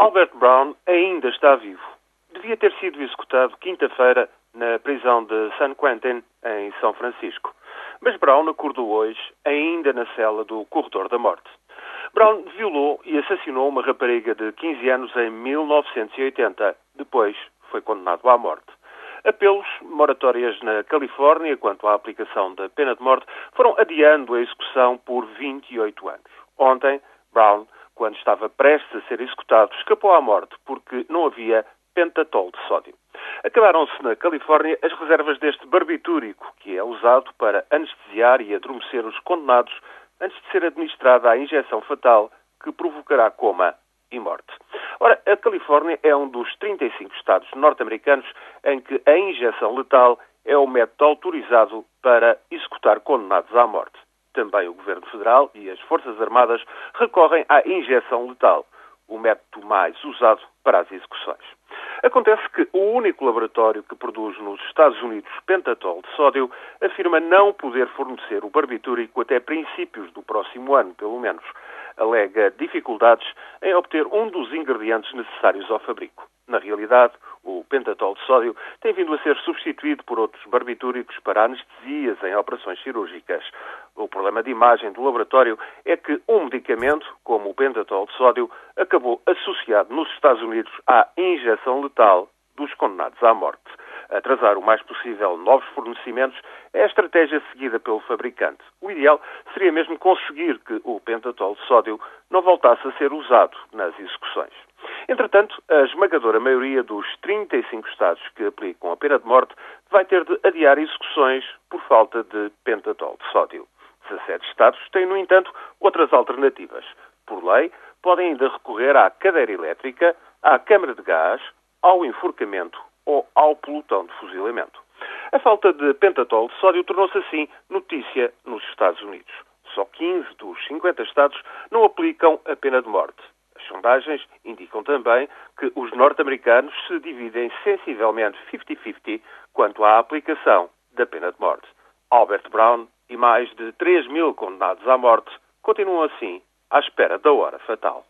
Albert Brown ainda está vivo. Devia ter sido executado quinta-feira na prisão de San Quentin, em São Francisco. Mas Brown acordou hoje, ainda na cela do corredor da morte. Brown violou e assassinou uma rapariga de 15 anos em 1980. Depois foi condenado à morte. Apelos, moratórias na Califórnia quanto à aplicação da pena de morte foram adiando a execução por 28 anos. Ontem, Brown quando estava prestes a ser executado, escapou à morte porque não havia pentatol de sódio. Acabaram-se na Califórnia as reservas deste barbitúrico, que é usado para anestesiar e adormecer os condenados antes de ser administrada a injeção fatal que provocará coma e morte. Ora, a Califórnia é um dos 35 estados norte-americanos em que a injeção letal é o método autorizado para executar condenados à morte. Também o Governo Federal e as Forças Armadas recorrem à injeção letal, o método mais usado para as execuções. Acontece que o único laboratório que produz nos Estados Unidos pentatol de sódio afirma não poder fornecer o barbitúrico até princípios do próximo ano, pelo menos. Alega dificuldades em obter um dos ingredientes necessários ao fabrico. Na realidade, o pentatol de sódio tem vindo a ser substituído por outros barbitúricos para anestesias em operações cirúrgicas. Problema de imagem do laboratório é que um medicamento, como o pentatol de sódio, acabou associado nos Estados Unidos à injeção letal dos condenados à morte. Atrasar o mais possível novos fornecimentos é a estratégia seguida pelo fabricante. O ideal seria mesmo conseguir que o pentatol de sódio não voltasse a ser usado nas execuções. Entretanto, a esmagadora maioria dos 35 Estados que aplicam a pena de morte vai ter de adiar execuções por falta de pentatol de sódio. 17 Estados têm, no entanto, outras alternativas. Por lei, podem ainda recorrer à cadeira elétrica, à câmara de gás, ao enforcamento ou ao pelotão de fuzilamento. A falta de pentatol de sódio tornou-se assim notícia nos Estados Unidos. Só 15 dos 50 Estados não aplicam a pena de morte sondagens indicam também que os norte-americanos se dividem sensivelmente 50-50 quanto à aplicação da pena de morte. Albert Brown e mais de 3 mil condenados à morte continuam assim à espera da hora fatal.